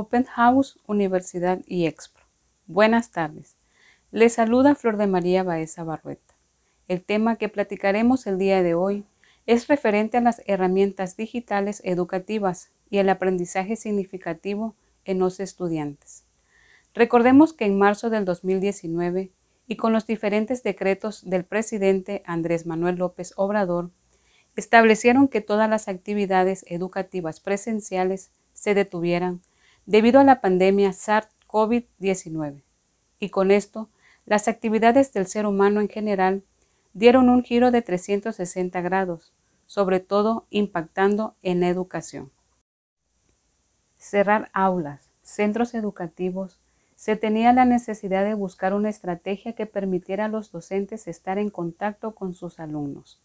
Open House, Universidad y Expo. Buenas tardes. Les saluda Flor de María Baeza Barrueta. El tema que platicaremos el día de hoy es referente a las herramientas digitales educativas y el aprendizaje significativo en los estudiantes. Recordemos que en marzo del 2019 y con los diferentes decretos del presidente Andrés Manuel López Obrador, establecieron que todas las actividades educativas presenciales se detuvieran debido a la pandemia SARS-CoV-19. Y con esto, las actividades del ser humano en general dieron un giro de 360 grados, sobre todo impactando en la educación. Cerrar aulas, centros educativos, se tenía la necesidad de buscar una estrategia que permitiera a los docentes estar en contacto con sus alumnos.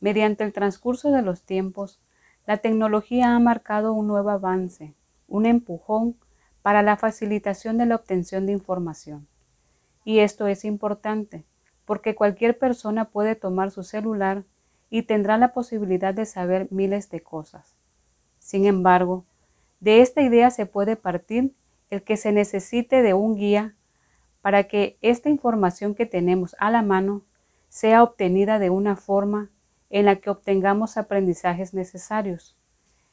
Mediante el transcurso de los tiempos, la tecnología ha marcado un nuevo avance, un empujón para la facilitación de la obtención de información. Y esto es importante, porque cualquier persona puede tomar su celular y tendrá la posibilidad de saber miles de cosas. Sin embargo, de esta idea se puede partir el que se necesite de un guía para que esta información que tenemos a la mano sea obtenida de una forma en la que obtengamos aprendizajes necesarios.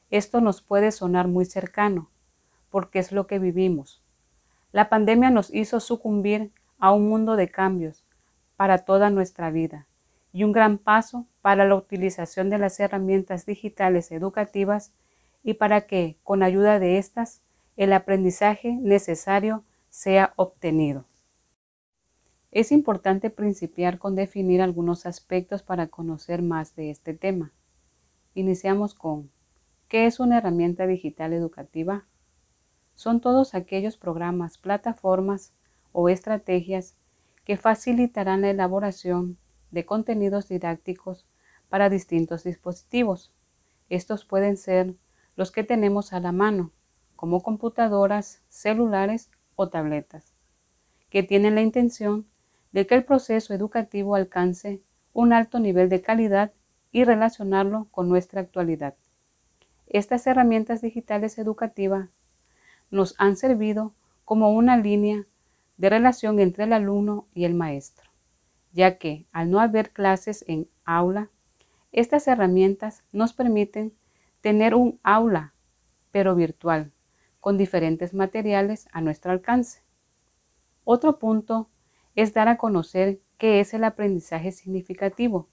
Esto nos puede sonar muy cercano, porque es lo que vivimos. La pandemia nos hizo sucumbir a un mundo de cambios para toda nuestra vida y un gran paso para la utilización de las herramientas digitales educativas y para que, con ayuda de estas, el aprendizaje necesario sea obtenido. Es importante principiar con definir algunos aspectos para conocer más de este tema. Iniciamos con ¿qué es una herramienta digital educativa? Son todos aquellos programas, plataformas o estrategias que facilitarán la elaboración de contenidos didácticos para distintos dispositivos. Estos pueden ser los que tenemos a la mano, como computadoras, celulares o tabletas, que tienen la intención de que el proceso educativo alcance un alto nivel de calidad y relacionarlo con nuestra actualidad. Estas herramientas digitales educativas nos han servido como una línea de relación entre el alumno y el maestro, ya que al no haber clases en aula, estas herramientas nos permiten tener un aula, pero virtual, con diferentes materiales a nuestro alcance. Otro punto es dar a conocer qué es el aprendizaje significativo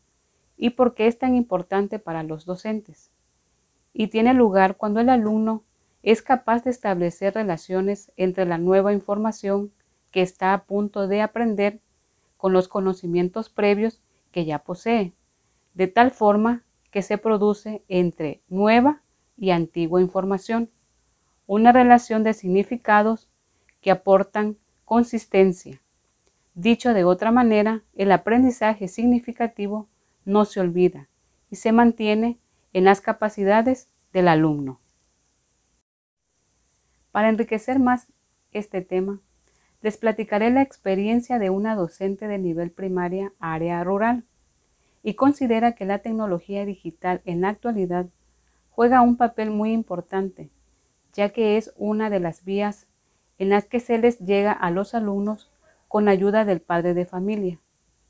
y por qué es tan importante para los docentes. Y tiene lugar cuando el alumno es capaz de establecer relaciones entre la nueva información que está a punto de aprender con los conocimientos previos que ya posee, de tal forma que se produce entre nueva y antigua información una relación de significados que aportan consistencia. Dicho de otra manera, el aprendizaje significativo no se olvida y se mantiene en las capacidades del alumno. Para enriquecer más este tema, les platicaré la experiencia de una docente de nivel primaria área rural y considera que la tecnología digital en la actualidad juega un papel muy importante ya que es una de las vías en las que se les llega a los alumnos con ayuda del padre de familia,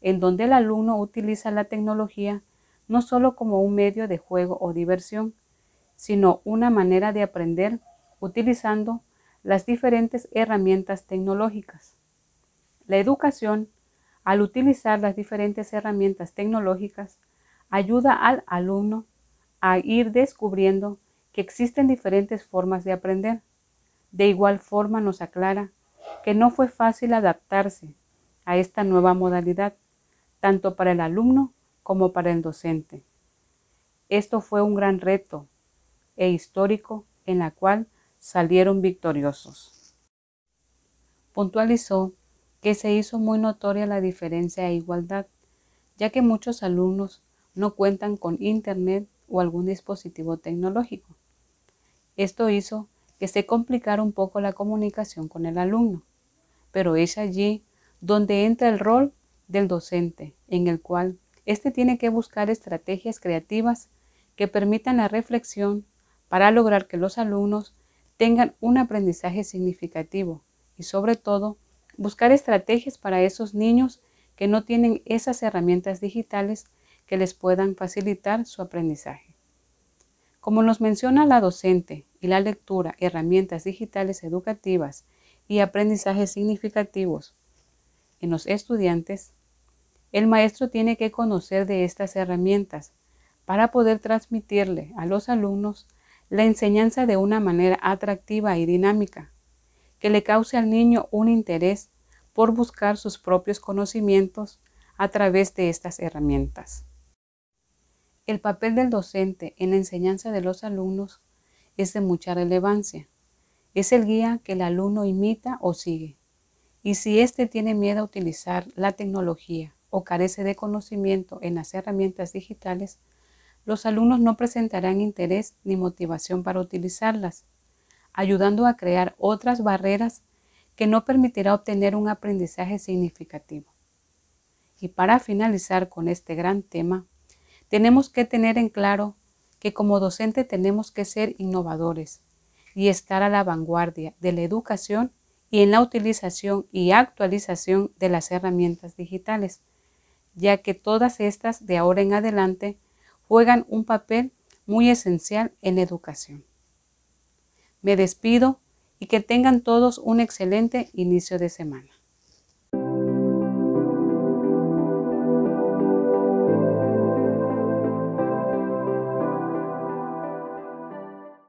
en donde el alumno utiliza la tecnología no solo como un medio de juego o diversión, sino una manera de aprender utilizando las diferentes herramientas tecnológicas. La educación, al utilizar las diferentes herramientas tecnológicas, ayuda al alumno a ir descubriendo que existen diferentes formas de aprender. De igual forma nos aclara que no fue fácil adaptarse a esta nueva modalidad, tanto para el alumno como para el docente. Esto fue un gran reto e histórico en la cual salieron victoriosos. Puntualizó que se hizo muy notoria la diferencia e igualdad, ya que muchos alumnos no cuentan con Internet o algún dispositivo tecnológico. Esto hizo que se complicara un poco la comunicación con el alumno, pero es allí donde entra el rol del docente, en el cual éste tiene que buscar estrategias creativas que permitan la reflexión para lograr que los alumnos tengan un aprendizaje significativo y sobre todo buscar estrategias para esos niños que no tienen esas herramientas digitales que les puedan facilitar su aprendizaje. Como nos menciona la docente y la lectura, herramientas digitales educativas y aprendizajes significativos en los estudiantes, el maestro tiene que conocer de estas herramientas para poder transmitirle a los alumnos la enseñanza de una manera atractiva y dinámica, que le cause al niño un interés por buscar sus propios conocimientos a través de estas herramientas. El papel del docente en la enseñanza de los alumnos es de mucha relevancia. Es el guía que el alumno imita o sigue. Y si éste tiene miedo a utilizar la tecnología o carece de conocimiento en las herramientas digitales, los alumnos no presentarán interés ni motivación para utilizarlas, ayudando a crear otras barreras que no permitirá obtener un aprendizaje significativo. Y para finalizar con este gran tema, tenemos que tener en claro que como docente tenemos que ser innovadores y estar a la vanguardia de la educación y en la utilización y actualización de las herramientas digitales, ya que todas estas de ahora en adelante juegan un papel muy esencial en educación. Me despido y que tengan todos un excelente inicio de semana.